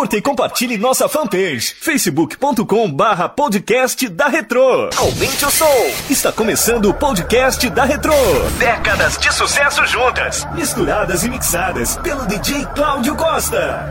Curta e compartilhe nossa fanpage, facebook.com barra podcast da Retro. Aumente o som. Está começando o podcast da Retro. Décadas de sucesso juntas, misturadas e mixadas pelo DJ Cláudio Costa.